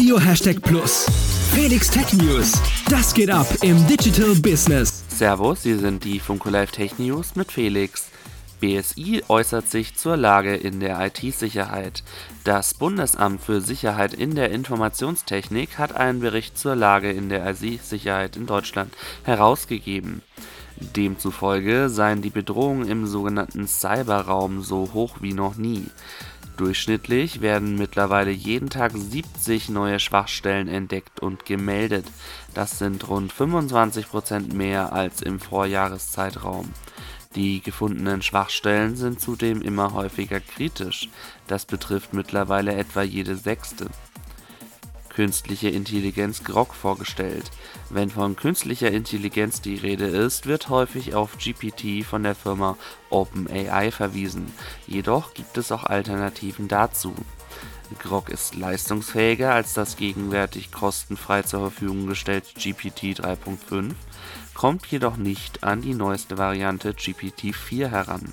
Radio Hashtag Plus. Felix Tech News. Das geht ab im Digital Business. Servus, Sie sind die Funko Live Tech News mit Felix. BSI äußert sich zur Lage in der IT-Sicherheit. Das Bundesamt für Sicherheit in der Informationstechnik hat einen Bericht zur Lage in der IT-Sicherheit in Deutschland herausgegeben. Demzufolge seien die Bedrohungen im sogenannten Cyberraum so hoch wie noch nie. Durchschnittlich werden mittlerweile jeden Tag 70 neue Schwachstellen entdeckt und gemeldet. Das sind rund 25 Prozent mehr als im Vorjahreszeitraum. Die gefundenen Schwachstellen sind zudem immer häufiger kritisch. Das betrifft mittlerweile etwa jede sechste künstliche Intelligenz Grok vorgestellt. Wenn von künstlicher Intelligenz die Rede ist, wird häufig auf GPT von der Firma OpenAI verwiesen, jedoch gibt es auch Alternativen dazu. Grok ist leistungsfähiger als das gegenwärtig kostenfrei zur Verfügung gestellte GPT 3.5, kommt jedoch nicht an die neueste Variante GPT 4 heran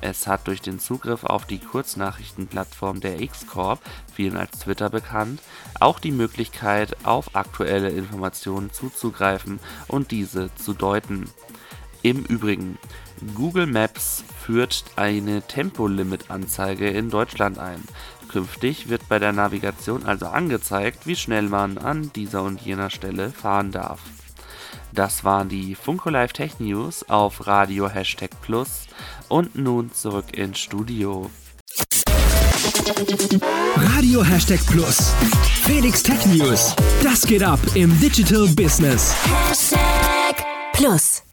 es hat durch den Zugriff auf die Kurznachrichtenplattform der X-Corp, vielen als Twitter bekannt, auch die Möglichkeit, auf aktuelle Informationen zuzugreifen und diese zu deuten. Im Übrigen, Google Maps führt eine Tempolimit-Anzeige in Deutschland ein. Künftig wird bei der Navigation also angezeigt, wie schnell man an dieser und jener Stelle fahren darf. Das waren die Funko Live Tech News auf Radio Hashtag Plus und nun zurück ins Studio. Radio Hashtag Plus. Felix Tech News. Das geht ab im Digital Business. Hashtag Plus.